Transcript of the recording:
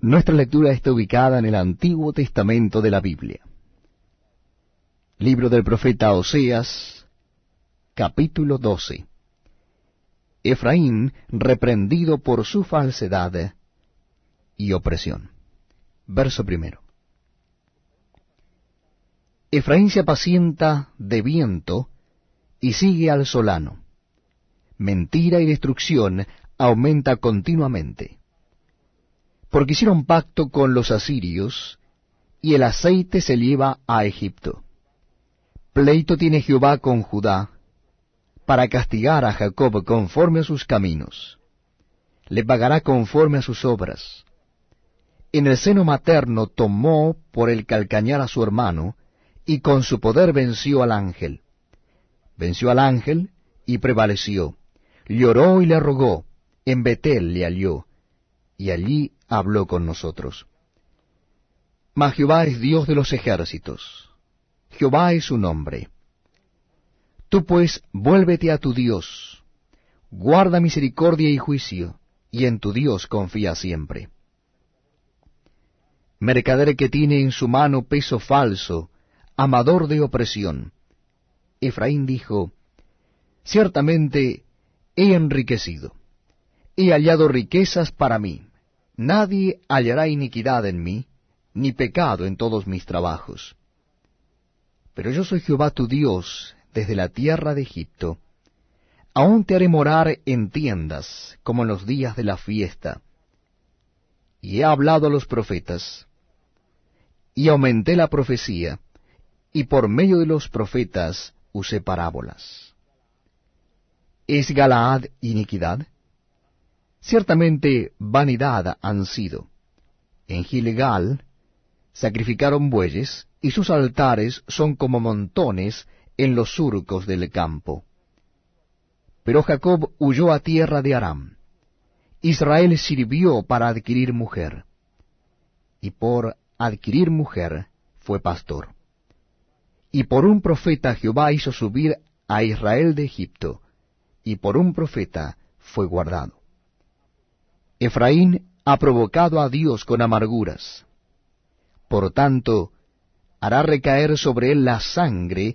Nuestra lectura está ubicada en el Antiguo Testamento de la Biblia. Libro del profeta Oseas, capítulo 12. Efraín reprendido por su falsedad y opresión. Verso primero. Efraín se apacienta de viento y sigue al solano. Mentira y destrucción aumenta continuamente. Porque hicieron pacto con los asirios, y el aceite se lleva a Egipto. Pleito tiene Jehová con Judá, para castigar a Jacob conforme a sus caminos. Le pagará conforme a sus obras. En el seno materno tomó por el calcañar a su hermano, y con su poder venció al ángel. Venció al ángel y prevaleció. Lloró y le rogó, en Betel le alió, y allí habló con nosotros. Mas Jehová es Dios de los ejércitos, Jehová es su nombre. Tú pues vuélvete a tu Dios, guarda misericordia y juicio, y en tu Dios confía siempre. Mercader que tiene en su mano peso falso, amador de opresión. Efraín dijo, Ciertamente he enriquecido, he hallado riquezas para mí, nadie hallará iniquidad en mí, ni pecado en todos mis trabajos. Pero yo soy Jehová tu Dios desde la tierra de Egipto. Aún te haré morar en tiendas, como en los días de la fiesta. Y he hablado a los profetas, y aumenté la profecía, y por medio de los profetas usé parábolas. ¿Es Galaad iniquidad? Ciertamente vanidad han sido. En Gilgal sacrificaron bueyes, y sus altares son como montones en los surcos del campo. Pero Jacob huyó a tierra de Aram. Israel sirvió para adquirir mujer, y por adquirir mujer fue pastor. Y por un profeta Jehová hizo subir a Israel de Egipto, y por un profeta fue guardado. Efraín ha provocado a Dios con amarguras. Por tanto, hará recaer sobre él la sangre